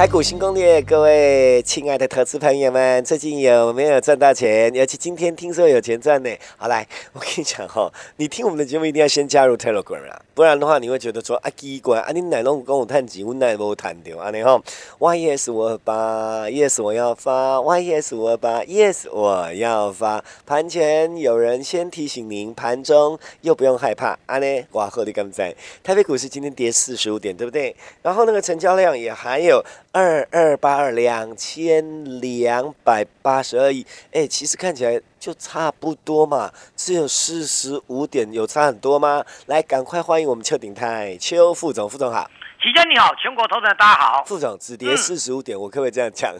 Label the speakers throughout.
Speaker 1: 台股新攻略，各位亲爱的投资朋友们，最近有没有赚到钱？尤其今天听说有钱赚呢。好来，我跟你讲哈，你听我们的节目一定要先加入 Telegram 啊，不然的话你会觉得说啊奇怪，啊你奶龙跟我谈钱，我奶无谈掉啊你哈，Yes 我发，Yes 我要发，Yes 我发，Yes 我要发。盘前有人先提醒您，盘中又不用害怕啊呢，哇贺你刚在台北股市今天跌四十五点，对不对？然后那个成交量也还有。二二八二两千两百八十二亿，哎，其实看起来就差不多嘛，只有四十五点，有差很多吗？来，赶快欢迎我们邱鼎泰邱副总，副总好。
Speaker 2: 齐娟你好，全国投资人大家好。
Speaker 1: 副总只跌四十五点，我可不可以这样讲？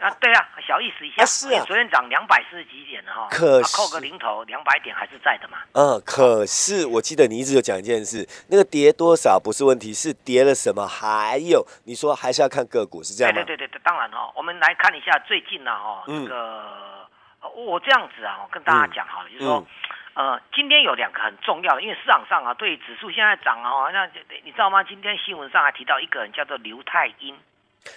Speaker 2: 啊，对啊，小意思一下。
Speaker 1: 是啊，
Speaker 2: 昨天涨两百四十几点的哈，
Speaker 1: 可
Speaker 2: 扣个零头，两百点还是在的嘛。
Speaker 1: 嗯，可是我记得你一直有讲一件事，那个跌多少不是问题，是跌了什么？还有你说还是要看个股，是这样吗？
Speaker 2: 对对对对，当然哈，我们来看一下最近呢哈，这个我这样子啊，我跟大家讲哈，就是说。呃，今天有两个很重要的，因为市场上啊，对指数现在涨啊，那你知道吗？今天新闻上还提到一个人叫做刘太英，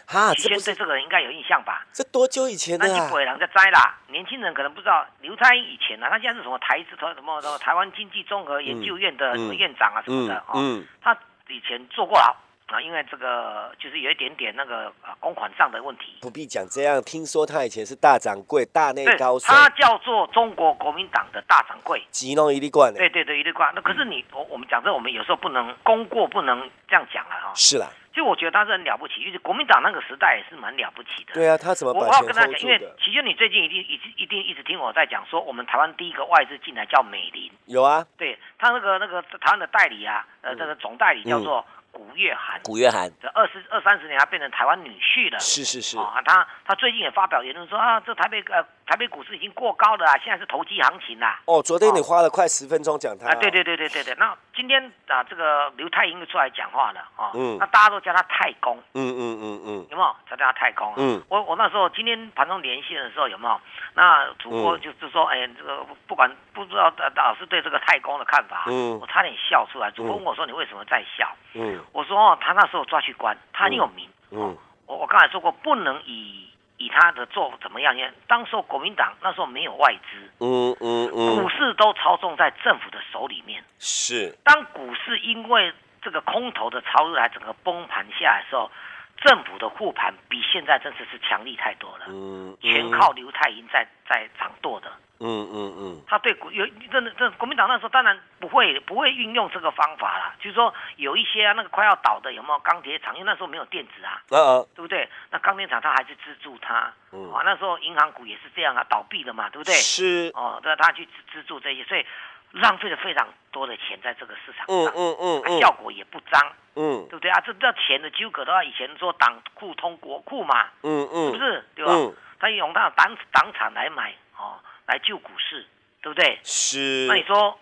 Speaker 1: 哈，
Speaker 2: 先对这个人应该有印象吧？
Speaker 1: 这多久以前的？
Speaker 2: 那不会人在摘啦，年轻人可能不知道刘太英以前呢，他现在是什么台资什么什么台湾经济综合研究院的什么院长啊什么的哦，他以前坐过牢。啊，因为这个就是有一点点那个啊公款上的问题，
Speaker 1: 不必讲这样。听说他以前是大掌柜、大内高手，
Speaker 2: 他叫做中国国民党的大掌柜，
Speaker 1: 吉隆一粒罐。
Speaker 2: 对对对，一粒罐。那可是你我我们讲这，我们有时候不能功过不能这样讲了哈。
Speaker 1: 是啦，
Speaker 2: 就我觉得他是很了不起，因为国民党那个时代也是蛮了不起的。
Speaker 1: 对啊，他怎么？
Speaker 2: 我要跟他讲，因为其实你最近一定一一定一直听我在讲说，我们台湾第一个外资进来叫美林。
Speaker 1: 有啊，
Speaker 2: 对他那个那个台湾的代理啊，呃，这个总代理叫做。古月涵，
Speaker 1: 古月涵，
Speaker 2: 这二十二三十年，他变成台湾女婿了。
Speaker 1: 是是是。
Speaker 2: 啊，他他最近也发表言论说啊，这台北呃台北股市已经过高了啊，现在是投机行情啦。
Speaker 1: 哦，昨天你花了快十分钟讲它。
Speaker 2: 啊，对对对对对对。那今天啊，这个刘太英就出来讲话了啊。嗯。那大家都叫他太公。嗯嗯嗯嗯。有没有？叫他太公。嗯。我我那时候今天盘中连线的时候有没有？那主播就是说，哎，这个不管不知道老师对这个太公的看法。嗯。我差点笑出来。主播问我说：“你为什么在笑？”嗯。我说：“哦，他那时候抓去关，他很有名。”嗯。我我刚才说过，不能以以他的做怎么样？因为当时候国民党那时候没有外资。嗯嗯嗯。股市都操纵在政府的手里面。
Speaker 1: 是。
Speaker 2: 当股市因为这个空头的潮入来，整个崩盘下来的时候。政府的护盘比现在真的是强力太多了，嗯，全靠刘太英在在掌舵的，嗯嗯嗯，他对国有真的这国民党那时候当然不会不会运用这个方法啦，就是说有一些啊那个快要倒的有没有钢铁厂，因为那时候没有电子啊，嗯对不对？那钢铁厂他还是资助他，嗯啊那时候银行股也是这样啊倒闭了嘛，对不对？
Speaker 1: 是
Speaker 2: 哦，对，他去资资助这些，所以。浪费了非常多的钱在这个市场上，嗯嗯嗯，效果也不彰，嗯，对不对啊？这这钱的纠葛的话，以前说党库通国库嘛，嗯嗯，是不是？对吧？他用他的党党产来买哦，来救股市，对不对？
Speaker 1: 是。
Speaker 2: 那你说，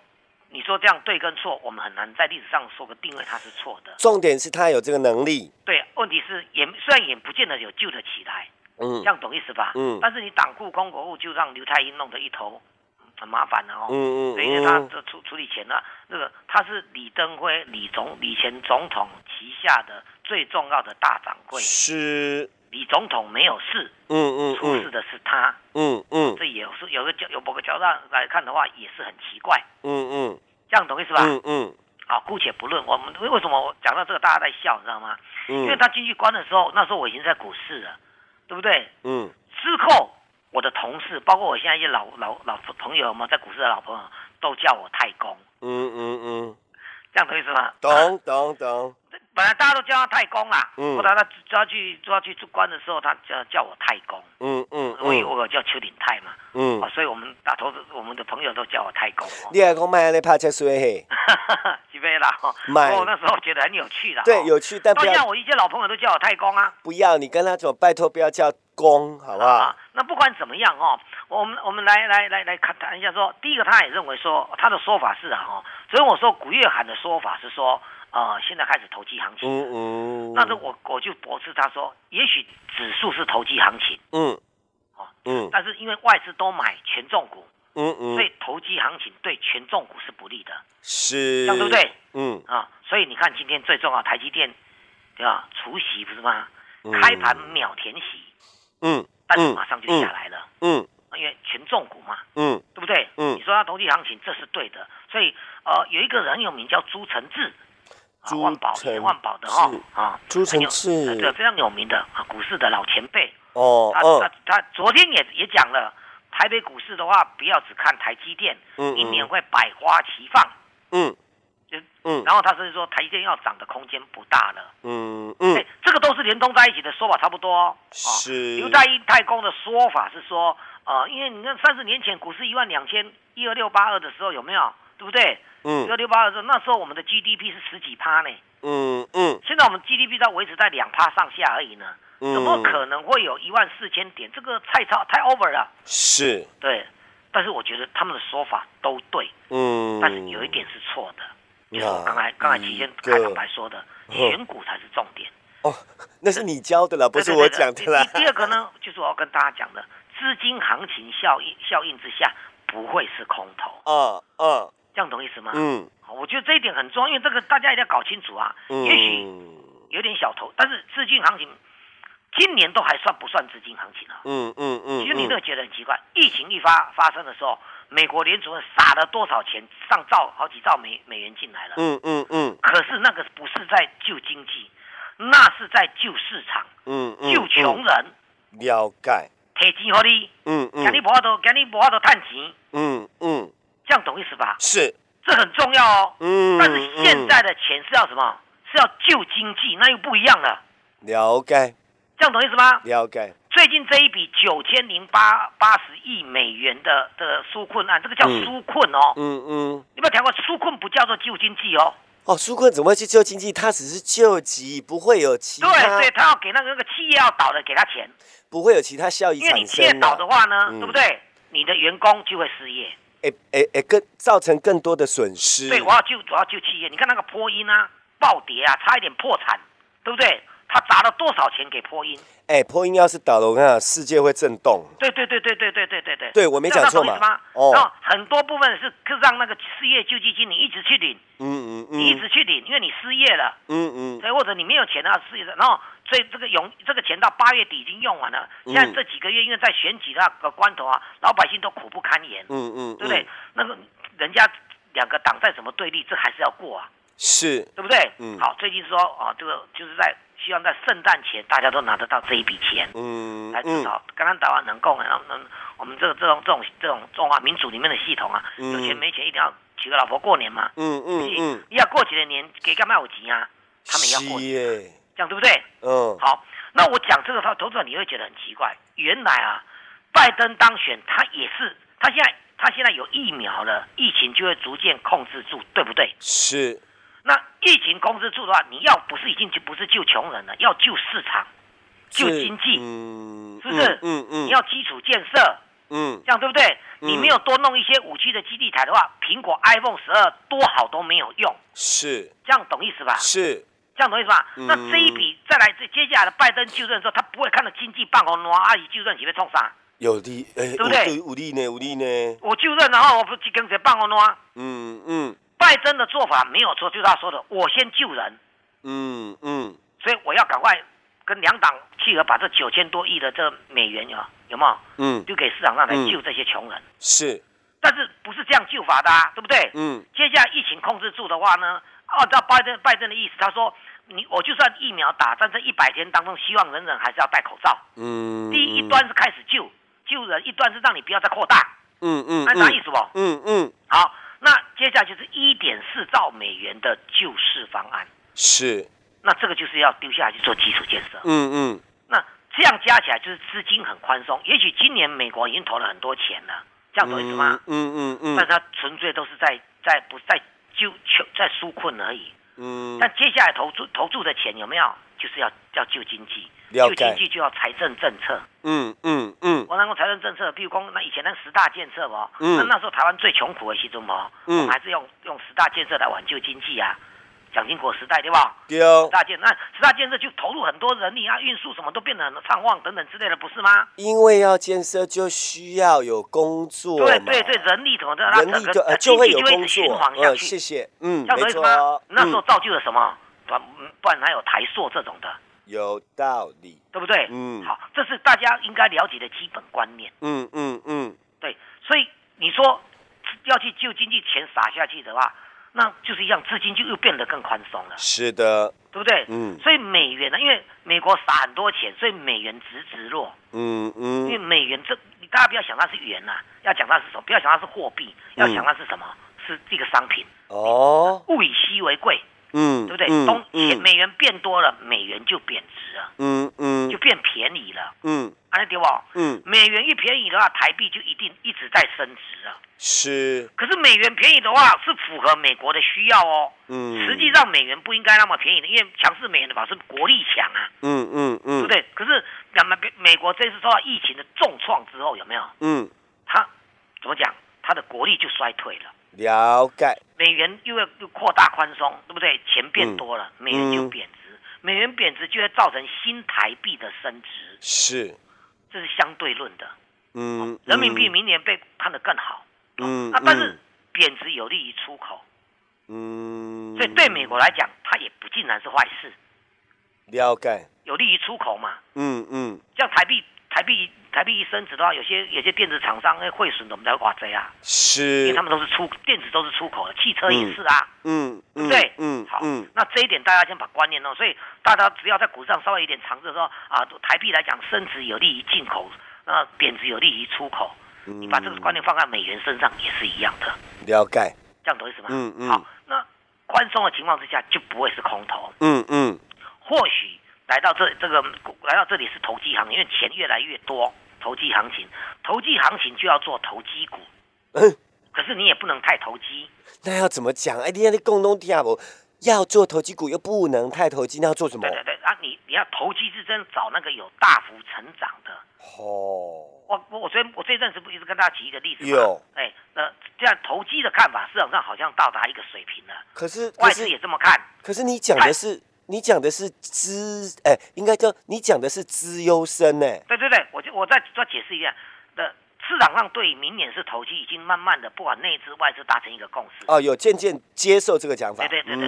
Speaker 2: 你说这样对跟错，我们很难在历史上说个定位，它是错的。
Speaker 1: 重点是他有这个能力。
Speaker 2: 对，问题是也虽然也不见得有救得起来，嗯，这样懂意思吧？嗯。但是你党库空国库就让刘太英弄得一头。很麻烦的哦，嗯嗯，因为他这处处理钱呢，那个他是李登辉李总李前总统旗下的最重要的大掌柜，
Speaker 1: 是。
Speaker 2: 李总统没有事，嗯嗯，出事的是他，嗯嗯，这也是有个角有某个角度来看的话，也是很奇怪，嗯嗯，这样懂意思吧？嗯嗯，好，姑且不论，我们为什么我讲到这个大家在笑，你知道吗？嗯，因为他进去关的时候，那时候我已经在股市了，对不对？嗯，之后。我的同事，包括我现在一些老老老朋友嘛，在股市的老朋友，都叫我太公。嗯嗯嗯，这样懂意思吗？
Speaker 1: 懂懂懂。
Speaker 2: 本来大家都叫他太公啦，后来他抓去抓去做官的时候，他叫叫我太公，嗯嗯，我以我叫邱鼎泰嘛，嗯，所以我们打头我们的朋友都叫我太公。
Speaker 1: 你还讲卖那拍车水嘿？
Speaker 2: 几杯啦？买。我那时候觉得很有趣的，
Speaker 1: 对，有趣，但不要。
Speaker 2: 我一些老朋友都叫我太公啊。
Speaker 1: 不要，你跟他说，拜托不要叫公，好不好？
Speaker 2: 那不管怎么样哦，我们我们来来来来看谈一下，说第一个，他也认为说他的说法是啊，哦，所以我说古月涵的说法是说。啊，现在开始投机行情。嗯嗯。那这我我就驳斥他说，也许指数是投机行情。嗯。哦。嗯。但是因为外资都买权重股。嗯嗯。所以投机行情对权重股是不利的。
Speaker 1: 是。
Speaker 2: 这样对不对？嗯。啊，所以你看今天最重要，台积电，对吧？除息不是吗？开盘秒填息。嗯。但是马上就下来了。嗯。因为权重股嘛。嗯。对不对？嗯。你说它投机行情，这是对的。所以呃，有一个人有名叫朱承志。啊万宝，万宝的哈
Speaker 1: 啊，朱成志，
Speaker 2: 对，非常有名的啊，股市的老前辈哦。他他他昨天也也讲了，台北股市的话，不要只看台积电，嗯，一年会百花齐放，嗯，就嗯，然后他甚至说台积电要涨的空间不大了，嗯嗯，这个都是连通在一起的说法，差不多。
Speaker 1: 是
Speaker 2: 刘在英太公的说法是说，呃，因为你看三十年前股市一万两千一二六八二的时候有没有，对不对？嗯，一二六八的时候，那时候我们的 GDP 是十几趴呢。嗯嗯，现在我们 GDP 在维持在两趴上下而已呢。嗯，怎么可能会有一万四千点？这个太超太 over 了。
Speaker 1: 是。
Speaker 2: 对，但是我觉得他们的说法都对。嗯。但是有一点是错的，就是我刚才刚才期间开场白说的，选股才是重点。
Speaker 1: 哦，那是你教的了，不是我讲的啦。
Speaker 2: 第二个呢，就是我要跟大家讲的，资金行情效应效应之下，不会是空头。嗯嗯。这样懂意思吗？嗯，我觉得这一点很重要，因为这个大家一定要搞清楚啊。嗯，也许有点小头，但是资金行情今年都还算不算资金行情啊？嗯嗯嗯。其实你都觉得很奇怪，疫情一发发生的时候，美国联储撒了多少钱，上兆好几兆美美元进来了。嗯嗯嗯。可是那个不是在救经济，那是在救市场。嗯嗯。救穷人。
Speaker 1: 了解。
Speaker 2: 提钱给你。嗯嗯。给你无法度，给你无法度探钱。嗯嗯。这样懂意思吧？
Speaker 1: 是，
Speaker 2: 这很重要哦。嗯，但是现在的钱是要什么？是要救经济，那又不一样了。
Speaker 1: 了解。
Speaker 2: 这样懂意思吗？
Speaker 1: 了解。
Speaker 2: 最近这一笔九千零八八十亿美元的的纾困案，这个叫纾困哦。嗯嗯。有没有听过？纾困不叫做救经济哦。
Speaker 1: 哦，纾困怎么会去救经济？它只是救急，不会有其他。
Speaker 2: 对对，他要给那个那个企业要倒的，给他钱。
Speaker 1: 不会有其他效益
Speaker 2: 因为你企业倒的话呢，对不对？你的员工就会失业。
Speaker 1: 诶诶诶，更造成更多的损失。
Speaker 2: 对，我要救，我要救企业。你看那个波音啊，暴跌啊，差一点破产，对不对？他砸了多少钱给波音？
Speaker 1: 哎，波音要是倒了，我看世界会震动。
Speaker 2: 对对对对对对对对对。
Speaker 1: 对我没讲错嘛？
Speaker 2: 哦。然后很多部分是是让那个失业救济金你一直去领，嗯嗯嗯，你一直去领，因为你失业了，嗯嗯，所以或者你没有钱啊，失业的，然后。所以这个用这个钱到八月底已经用完了，现在这几个月因为在选举那个关头啊，老百姓都苦不堪言，嗯嗯，对不对？那个人家两个党在怎么对立，这还是要过啊，
Speaker 1: 是
Speaker 2: 对不对？嗯，好，最近说啊，这个就是在希望在圣诞前大家都拿得到这一笔钱，嗯，来至少刚刚打完能够然后能我们这个这种这种这种中华民主里面的系统啊，有钱没钱一定要娶个老婆过年嘛，嗯嗯嗯，要过几的年给干嘛有钱啊？他们也要过年。这样对不对？嗯，好，那我讲这个，他投资者你会觉得很奇怪。原来啊，拜登当选，他也是，他现在他现在有疫苗了，疫情就会逐渐控制住，对不对？
Speaker 1: 是。
Speaker 2: 那疫情控制住的话，你要不是已经就不是救穷人了，要救市场，救经济，是不是？嗯嗯。你要基础建设，嗯，这样对不对？你没有多弄一些五 G 的基地台的话，苹果 iPhone 十二多好都没有用。
Speaker 1: 是。
Speaker 2: 这样懂意思吧？
Speaker 1: 是。
Speaker 2: 这样懂意思吧？那这一笔再来，这接下来的拜登就任的时候，他不会看到经济半红，阿姨就任你被冲啥？
Speaker 1: 有利，
Speaker 2: 对不对？
Speaker 1: 有利呢，有利呢。
Speaker 2: 我就任，然后我不去跟谁办红啊？嗯嗯。拜登的做法没有错，就是他说的，我先救人。嗯嗯。所以我要赶快跟两党契合，把这九千多亿的这美元啊有没有？嗯。丢给市场上来救这些穷人。
Speaker 1: 是。
Speaker 2: 但是不是这样救法的，啊，对不对？嗯。接下来疫情控制住的话呢？按照拜登拜登的意思，他说：“你我就算疫苗打，但这一百天当中，希望人人还是要戴口罩。嗯，第一一端是开始救救人，一端是让你不要再扩大。嗯嗯，那啥意思不？嗯嗯。好，那接下来就是一点四兆美元的救市方案。
Speaker 1: 是，
Speaker 2: 那这个就是要丢下来去做基础建设。嗯嗯。那这样加起来就是资金很宽松。也许今年美国已经投了很多钱了，这样懂意思吗？嗯嗯嗯。但是它纯粹都是在在不在救求在纾困而已。嗯。但接下来投注投注的钱有没有？就是要要救经济，救经济就要财政政策。嗯嗯嗯。我那个财政政策，比如说那以前那十大建设不？嗯。那那时候台湾最穷苦的时中不？嗯。我们还是用用十大建设来挽救经济啊。蒋经国时代对吧？
Speaker 1: 对哦。
Speaker 2: 大建那十大建设就投入很多人力啊，运输什么都变得很畅旺等等之类的，不是吗？
Speaker 1: 因为要建设就需要有工作。
Speaker 2: 对对对，人力怎么的？
Speaker 1: 人力就呃就会有工作。
Speaker 2: 嗯，
Speaker 1: 谢谢。嗯，没错。
Speaker 2: 那时候造就了什么？不不然还有台塑这种的。
Speaker 1: 有道理，
Speaker 2: 对不对？嗯。好，这是大家应该了解的基本观念。嗯嗯嗯。对，所以你说要去救经济，钱撒下去的话。那就是一样，资金就又变得更宽松了。
Speaker 1: 是的，
Speaker 2: 对不对？嗯。所以美元呢，因为美国撒很多钱，所以美元直直落。嗯嗯。因为美元这，你大家不要想它是元呐，要讲它是什么？不要想它是货币，要想它是什么？是这个商品。哦。物以稀为贵。嗯。对不对？东钱美元变多了，美元就贬值了。嗯嗯。就变便宜了。嗯。安对不？嗯。美元一便宜的话，台币就一定一直在升值啊。
Speaker 1: 是，
Speaker 2: 可是美元便宜的话是符合美国的需要哦。嗯，实际上美元不应该那么便宜的，因为强势美元的话是国力强啊。嗯嗯嗯，对不对？可是那么美国这次受到疫情的重创之后，有没有？嗯，它怎么讲？它的国力就衰退了。
Speaker 1: 了解。
Speaker 2: 美元又要又扩大宽松，对不对？钱变多了，美元就贬值。美元贬值就会造成新台币的升值。
Speaker 1: 是，
Speaker 2: 这是相对论的。嗯，人民币明年被看得更好。嗯，啊，但是贬值有利于出口，嗯，所以对美国来讲，它也不尽然是坏事。
Speaker 1: 了解，
Speaker 2: 有利于出口嘛？嗯嗯，像台币，台币台币一升值的话，有些有些电子厂商会汇损的，我们才会哇这样。
Speaker 1: 是，
Speaker 2: 因为他们都是出电子都是出口的，汽车也是啊。嗯，对不对？嗯，好，那这一点大家先把观念弄，所以大家只要在股市上稍微有点尝试说啊，台币来讲升值有利于进口，那贬值有利于出口。你把这个观念放在美元身上也是一样的，
Speaker 1: 了解，
Speaker 2: 这样懂意思吗？嗯嗯。好，那宽松的情况之下就不会是空头。嗯嗯。或许来到这这个来到这里是投机行情，因为钱越来越多，投机行情，投机行情就要做投机股。嗯。可是你也不能太投机。
Speaker 1: 那要怎么讲？哎，你看你共同听不？要做投机股又不能太投机，那要做什么？
Speaker 2: 对对对啊！你你要投机之真找那个有大幅成长的。哦。我我我昨天我这阵子不一直跟大家举一个例子有？哎，那这样投机的看法市场上好像到达一个水平了。
Speaker 1: 可是
Speaker 2: 外资也这么看。
Speaker 1: 可是你讲的是你讲的是资哎，应该叫你讲的是资优生哎。
Speaker 2: 对对对，我就我再再解释一下的市场上对明年是投机已经慢慢的不管内资外资达成一个共识。
Speaker 1: 哦，有渐渐接受这个讲法。
Speaker 2: 对对对对，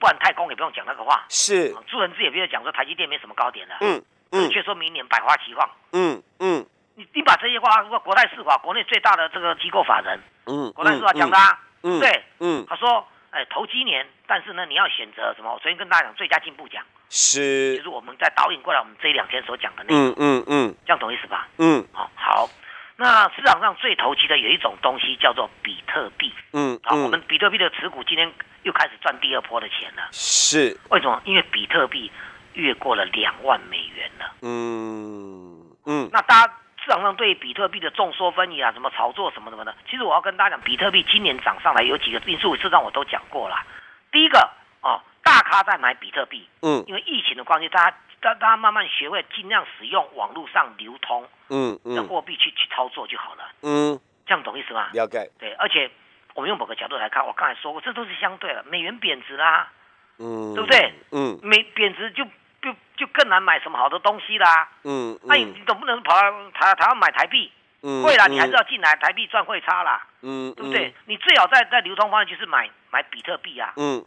Speaker 2: 不然太空也不用讲那个话。
Speaker 1: 是。
Speaker 2: 朱文志也不用讲说台积电没什么高点了。嗯嗯。却说明年百花齐放。嗯嗯。你你把这些话，说国泰世华国内最大的这个机构法人，嗯，国泰世华讲的，嗯，对，嗯，他说，哎，投机年，但是呢，你要选择什么？我昨天跟大家讲最佳进步奖，
Speaker 1: 是，
Speaker 2: 就是我们在导引过来我们这一两天所讲的那个，嗯嗯嗯，这样懂意思吧？嗯，好，好，那市场上最投机的有一种东西叫做比特币，嗯，好，我们比特币的持股今天又开始赚第二波的钱了，
Speaker 1: 是，
Speaker 2: 为什么？因为比特币越过了两万美元了，嗯嗯，那大家。市场上对比特币的众说纷纭啊，什么炒作什么什么的，其实我要跟大家讲，比特币今年涨上来有几个因素，事实上我都讲过了。第一个哦，大咖在买比特币，嗯，因为疫情的关系，大家大大家慢慢学会尽量使用网络上流通，嗯嗯，的货币去去操作就好了，嗯，这样懂意思吗？
Speaker 1: 了解。
Speaker 2: 对，而且我们用某个角度来看，我刚才说过，这都是相对的，美元贬值啦，嗯，对不对？嗯，美贬值就。就就更难买什么好的东西啦。嗯，那你总不能跑到台台湾买台币，会啦，你还是要进来台币赚汇差啦。嗯，对不对？你最好在在流通方面就是买买比特币啊。嗯，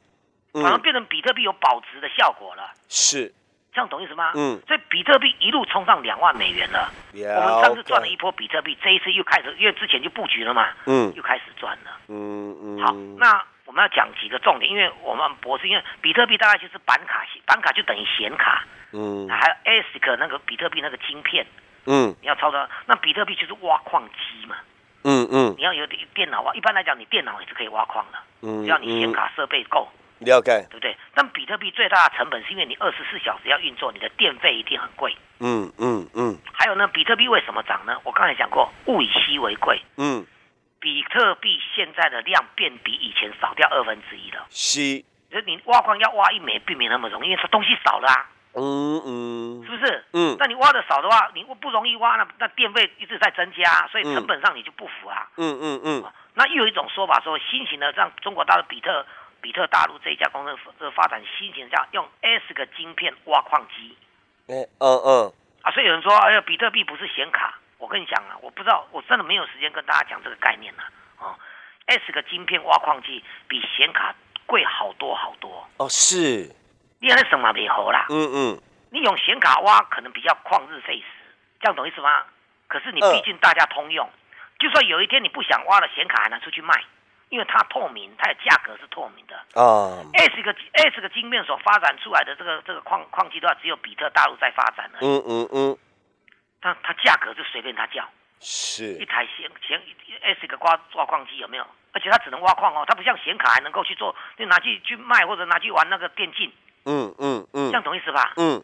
Speaker 2: 反而变成比特币有保值的效果了。
Speaker 1: 是，
Speaker 2: 这样懂意思吗？嗯，所以比特币一路冲上两万美元了。我们上次赚了一波比特币，这一次又开始，因为之前就布局了嘛。嗯，又开始赚了。嗯嗯。好，那。我们要讲几个重点，因为我们博士，因为比特币大概就是板卡，板卡就等于显卡，嗯，还有 ASIC 那个比特币那个晶片，嗯，你要操作，那比特币就是挖矿机嘛，嗯嗯，你要有电电脑挖，一般来讲你电脑也是可以挖矿的，嗯，只要你显卡设备够，
Speaker 1: 了解，
Speaker 2: 对不对？但比特币最大的成本是因为你二十四小时要运作，你的电费一定很贵。嗯嗯嗯。还有呢，比特币为什么涨呢？我刚才讲过，物以稀为贵。嗯。比特币现在的量变比以前少掉二分之一了。
Speaker 1: 稀。
Speaker 2: 就你挖矿要挖一枚，并没那么容易，因为它东西少了啊。嗯嗯。是不是？嗯。那你挖的少的话，你不容易挖，那那电费一直在增加，所以成本上你就不符啊。嗯嗯嗯。那又有一种说法说，新型的让中国大陆比特。比特大陆这一家公司这发展新型叫用 S 个晶片挖矿机，嗯嗯啊，所以有人说，哎呀，比特币不是显卡。我跟你讲啊，我不知道，我真的没有时间跟大家讲这个概念了。哦，S 个晶片挖矿机比显卡贵好多好多。
Speaker 1: 哦，是。
Speaker 2: 你那什么没好啦？嗯嗯。你用显卡挖可能比较旷日费时，这样懂意思吗？可是你毕竟大家通用，就算有一天你不想挖了，显卡还能出去卖。因为它透明，它的价格是透明的啊。S 个 S 个晶片所发展出来的这个这个矿矿机的话，只有比特大陆在发展的。嗯嗯嗯。它它价格就随便它叫。
Speaker 1: 是。
Speaker 2: 一台显显 S 个挖挖矿机有没有？而且它只能挖矿哦，它不像显卡还能够去做，就拿去去卖或者拿去玩那个电竞。嗯嗯嗯。这样懂意思吧？嗯。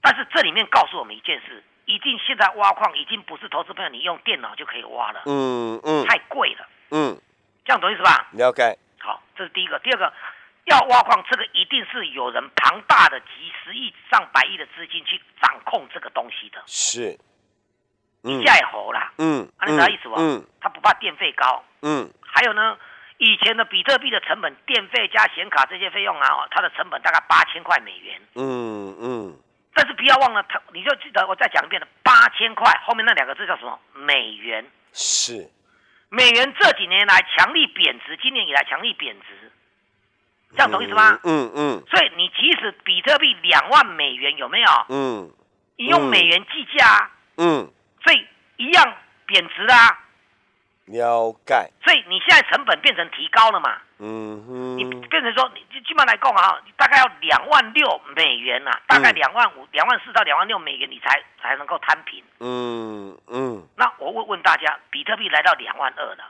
Speaker 2: 但是这里面告诉我们一件事，一定现在挖矿已经不是投资朋友你用电脑就可以挖了。嗯嗯。太贵了。嗯。这样懂意思吧？
Speaker 1: 了解。
Speaker 2: 好，这是第一个。第二个，要挖矿，这个一定是有人庞大的几十亿、上百亿的资金去掌控这个东西的。
Speaker 1: 是。
Speaker 2: 你再活啦。嗯。你啥意思不？嗯。他不怕电费高。嗯。还有呢，以前的比特币的成本，电费加显卡这些费用啊，它的成本大概八千块美元。嗯嗯。但是不要忘了，它你就记得我再讲一遍了，八千块后面那两个字叫什么？美元。
Speaker 1: 是。
Speaker 2: 美元这几年来强力贬值，今年以来强力贬值，这样懂意思吗？嗯嗯。所以你即使比特币两万美元有没有？嗯。你用美元计价。嗯。所以一样贬值啊。
Speaker 1: 了解。
Speaker 2: 所以你现在成本变成提高了嘛？嗯哼。你变成说，你基本来讲啊，大概要两万六美元呐，大概两万五、两万四到两万六美元，你才才能够摊平。嗯嗯。那我问问大家，比特币来到两万二了，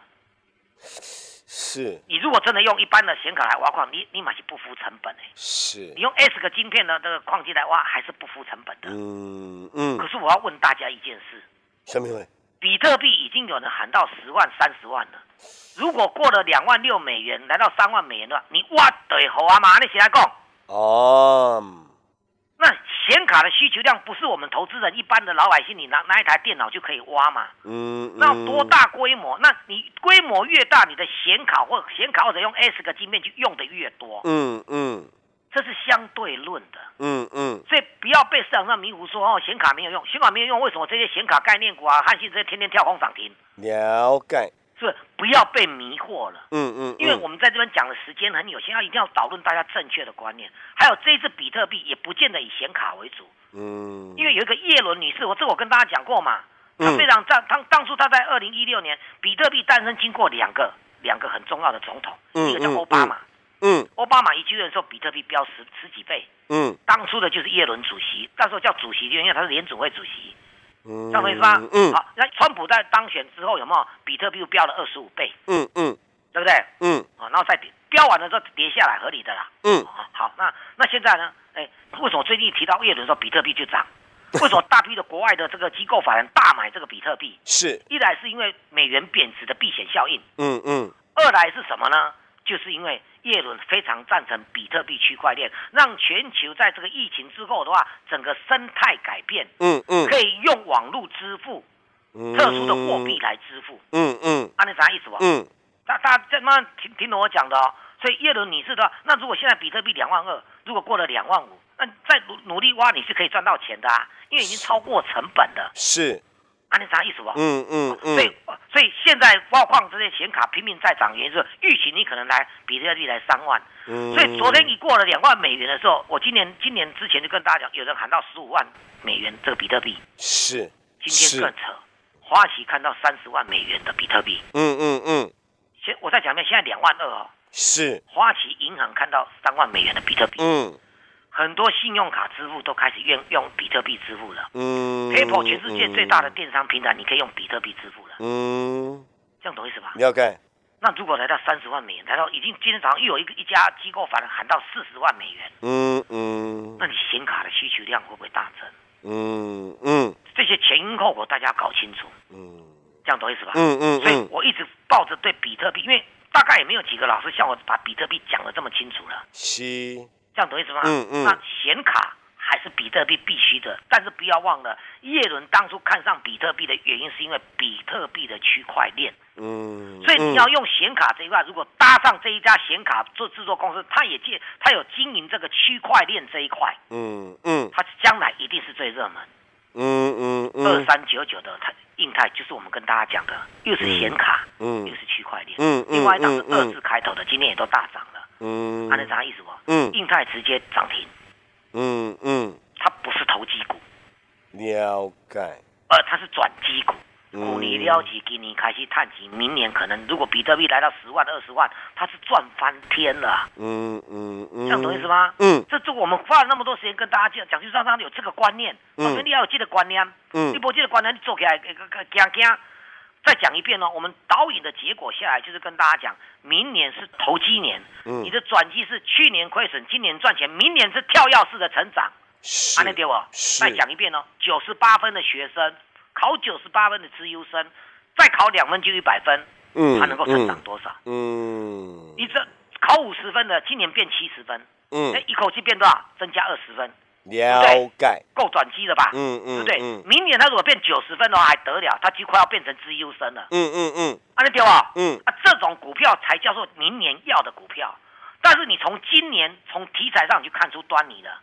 Speaker 1: 是。
Speaker 2: 你如果真的用一般的显卡来挖矿，你你马是不付成本哎。
Speaker 1: 是。
Speaker 2: 你用 S 个晶片的这个矿机来挖，还是不付成本的。嗯嗯。可是我要问大家一件事。
Speaker 1: 什么问
Speaker 2: 比特币已经有人喊到十万、三十万了。如果过了两万六美元，来到三万美元的话，你挖对好啊嘛？你起来讲。哦。那显卡的需求量不是我们投资人一般的老百姓，你拿拿一台电脑就可以挖嘛？嗯。那多大规模？那你规模越大，你的显卡或显卡或者用 S 个晶片就用的越多。嗯嗯。这是相对论的，嗯嗯，不要被市场上迷糊说哦，显卡没有用，显卡没有用，为什么这些显卡概念股啊、汉信这些天天跳空涨停？
Speaker 1: 了解，
Speaker 2: 是不要被迷惑了，嗯嗯，因为我们在这边讲的时间很有限，要一定要导论大家正确的观念。还有这一次比特币也不见得以显卡为主，嗯，因为有一个叶伦女士，我这我跟大家讲过嘛，她非常在当当初她在二零一六年比特币诞生，经过两个两个很重要的总统，一个叫奥巴马。嗯，奥巴马一继任的时候，比特币飙十十几倍。嗯，当初的就是耶伦主席，那时候叫主席，因为他是联储会主席。嗯，这样意思吗？嗯，好，那川普在当选之后有没有比特币又飙了二十五倍？嗯嗯，对不对？嗯，好，然后再跌，飙完了之后跌下来，合理的啦。嗯，好，那那现在呢？哎，为什么最近提到耶伦说比特币就涨？为什么大批的国外的这个机构法人大买这个比特币？
Speaker 1: 是，
Speaker 2: 一来是因为美元贬值的避险效应。嗯嗯，二来是什么呢？就是因为耶伦非常赞成比特币区块链，让全球在这个疫情之后的话，整个生态改变，嗯嗯，可以用网络支付，特殊的货币来支付，嗯嗯，啊，你啥意思吧？嗯，大大家这慢慢听听懂我讲的哦。所以耶伦你是的话，那如果现在比特币两万二，如果过了两万五，那再努努力挖，你是可以赚到钱的啊，因为已经超过成本了。
Speaker 1: 是。
Speaker 2: 啊，你啥意思吧？嗯嗯嗯。所以，所以现在挖矿这些显卡拼命在涨，原因是预期你可能来比特币来三万。嗯。所以昨天一过了两万美元的时候，我今年今年之前就跟大家讲，有人喊到十五万美元这个比特币。
Speaker 1: 是。
Speaker 2: 今天更扯，花旗看到三十万美元的比特币。嗯嗯嗯。先我再讲一遍，现在两万二哦。
Speaker 1: 是。
Speaker 2: 花旗银行看到三万美元的比特币。嗯。很多信用卡支付都开始用用比特币支付了。嗯，PayPal 全世界最大的电商平台，你可以用比特币支付了。嗯，这样懂意思吧？
Speaker 1: 了解。
Speaker 2: 那如果来到三十万美元，来到已经今天早上又有一个一家机构反而喊到四十万美元，嗯嗯，那你显卡的需求量会不会大增？嗯嗯，这些前因后果大家搞清楚，嗯，这样懂意思吧？嗯嗯，所以我一直抱着对比特币，因为大概也没有几个老师像我把比特币讲的这么清楚了，
Speaker 1: 是，
Speaker 2: 这样懂意思吗？嗯嗯，那显卡。还是比特币必须的，但是不要忘了，叶伦当初看上比特币的原因是因为比特币的区块链。嗯，所以你要用显卡这一块，如果搭上这一家显卡做制作公司，他也借他有经营这个区块链这一块。嗯嗯，他将来一定是最热门。嗯嗯嗯，二三九九的泰印泰就是我们跟大家讲的，又是显卡，嗯，又是区块链。嗯另外一档是二字开头的，今天也都大涨了。嗯，他能啥意思不？嗯，印泰直接涨停。嗯嗯，它不是投机股，
Speaker 1: 了解，
Speaker 2: 呃，它是转机股，股你了解，今年开始探底，明年可能如果比特币来到十万、二十万，它是赚翻天了。嗯嗯嗯，这样懂意思吗？嗯，这这我们花了那么多时间跟大家讲，讲句上上有这个观念，我说你要有这个观念，嗯，你不这个观念，你做起来，惊惊。再讲一遍呢，我们导引的结果下来就是跟大家讲，明年是投机年，你的转机是去年亏损，今年赚钱，明年是跳跃式的成长。
Speaker 1: 是，
Speaker 2: 那给我再讲一遍哦，九十八分的学生考九十八分的资优生，再考两分就一百分，嗯，他能够成长多少？嗯，你这考五十分的，今年变七十分，嗯，哎，一口气变多少？增加二十分。
Speaker 1: 了解，
Speaker 2: 够转机了吧？嗯嗯，对不对？明年他如果变九十分的话，还得了？他几乎要变成资优生了。嗯嗯嗯，啊，你对吧？嗯啊，这种股票才叫做明年要的股票。但是你从今年从题材上就看出端倪了。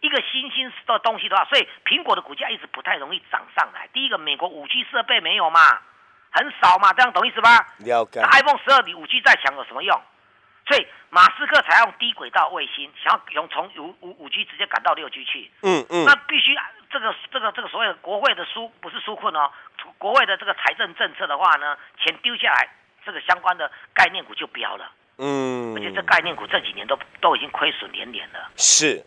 Speaker 2: 一个新兴的东西的话，所以苹果的股价一直不太容易涨上来。第一个，美国五 G 设备没有嘛，很少嘛，这样懂意思吧？
Speaker 1: 了解。
Speaker 2: 那 iPhone 十二比五 G 再强有什么用？所以马斯克采用低轨道卫星，想要用从五五五 G 直接赶到六 G 去。嗯嗯。那必须这个这个这个所谓的国会的纾不是纾困哦，国会的这个财政政策的话呢，钱丢下来，这个相关的概念股就飙了。嗯。而且这概念股这几年都都已经亏损连连了。
Speaker 1: 是。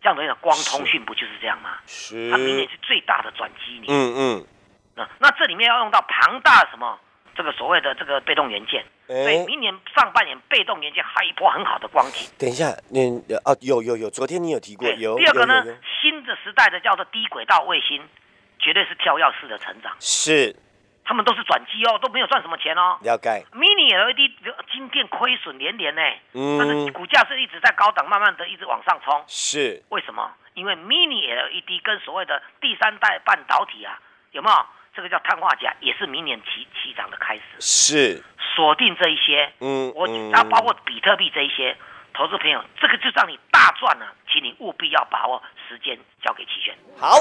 Speaker 2: 这样的光通讯不就是这样吗？
Speaker 1: 是。
Speaker 2: 它明年是最大的转机年。嗯嗯。那那这里面要用到庞大什么？这个所谓的这个被动元件。所以明年上半年被动元件还一波很好的光景。
Speaker 1: 等一下，你啊有有有，昨天你有提过有。
Speaker 2: 第二个呢，新的时代的叫做低轨道卫星，绝对是跳跃式的成长。
Speaker 1: 是，
Speaker 2: 他们都是转机哦，都没有赚什么钱哦。
Speaker 1: 了解。
Speaker 2: Mini LED 晶片亏损连连呢，嗯，但是股价是一直在高档，慢慢的一直往上冲。
Speaker 1: 是。
Speaker 2: 为什么？因为 Mini LED 跟所谓的第三代半导体啊，有没有？这个叫碳化钾，也是明年起起涨的开始。
Speaker 1: 是。
Speaker 2: 锁定这一些，嗯，我那包括比特币这一些，投资朋友，这个就让你大赚了，请你务必要把握时间，交给齐轩。
Speaker 1: 好，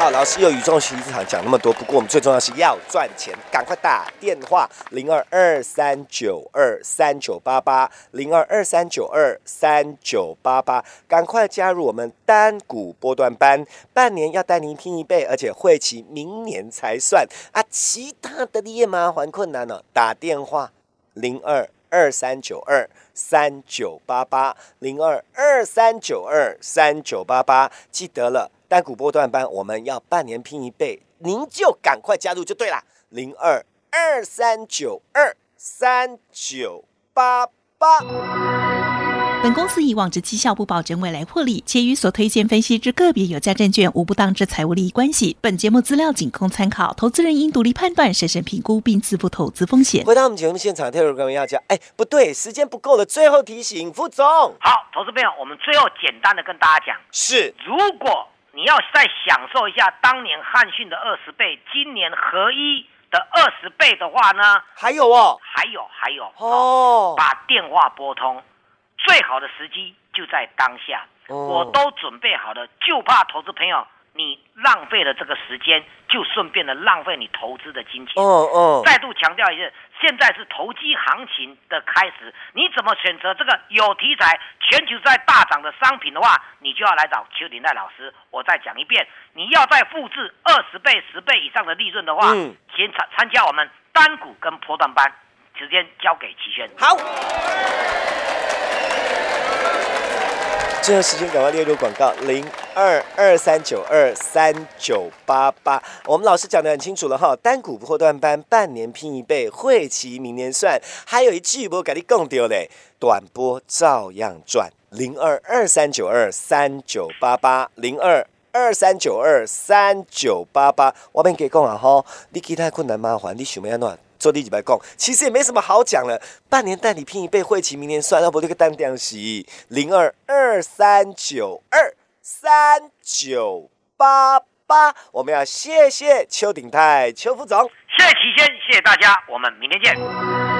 Speaker 1: 好，老师又语重心长讲那么多，不过我们最重要是要赚钱，赶快打电话零二二三九二三九八八零二二三九二三九八八，赶快加入我们单股波段班，半年要带您拼一倍，而且会期明年才算啊！其他的你也麻烦困难了，打电话零二二三九二三九八八零二二三九二三九八八，记得了。单股波段班，我们要半年拼一倍，您就赶快加入就对了。零二二三九二三九八八。
Speaker 3: 本公司以往之绩效不保证未来获利，且与所推荐分析之个别有价证券无不当之财务利益关系。本节目资料仅供参考，投资人应独立判断、审慎评估并自负投资风险。
Speaker 1: 回到我们节目现场，特别各位要讲，哎，不对，时间不够了，最后提醒副总。
Speaker 2: 好，投资朋友，我们最后简单的跟大家讲，
Speaker 1: 是
Speaker 2: 如果。你要再享受一下当年汉讯的二十倍，今年合一的二十倍的话呢？
Speaker 1: 还有哦，
Speaker 2: 还有还有。哦，把电话拨通，最好的时机就在当下，我都准备好了，就怕投资朋友。你浪费了这个时间，就顺便的浪费你投资的金钱。哦哦。再度强调一次，现在是投机行情的开始。你怎么选择这个有题材、全球在大涨的商品的话，你就要来找邱鼎泰老师。我再讲一遍，你要再复制二十倍、十倍以上的利润的话，先参参加我们单股跟波段班。时间交给齐轩。
Speaker 1: 好。最后时间赶快列入广告零二二三九二三九八八。我们老师讲的很清楚了哈，单股破断班半年拼一倍，会期明年算。还有一句我给你更丢嘞，短波照样赚。零二二三九二三九八八零二二三九二三九八八。我边给讲啊哈，你其他困难麻烦，你想要哪？做第几百共，其实也没什么好讲了。半年带你拼一倍，会期明年算，要不这个单点息零二二三九二三九八八。我们要谢谢邱鼎泰邱副总，
Speaker 2: 谢谢齐先，谢谢大家，我们明天见。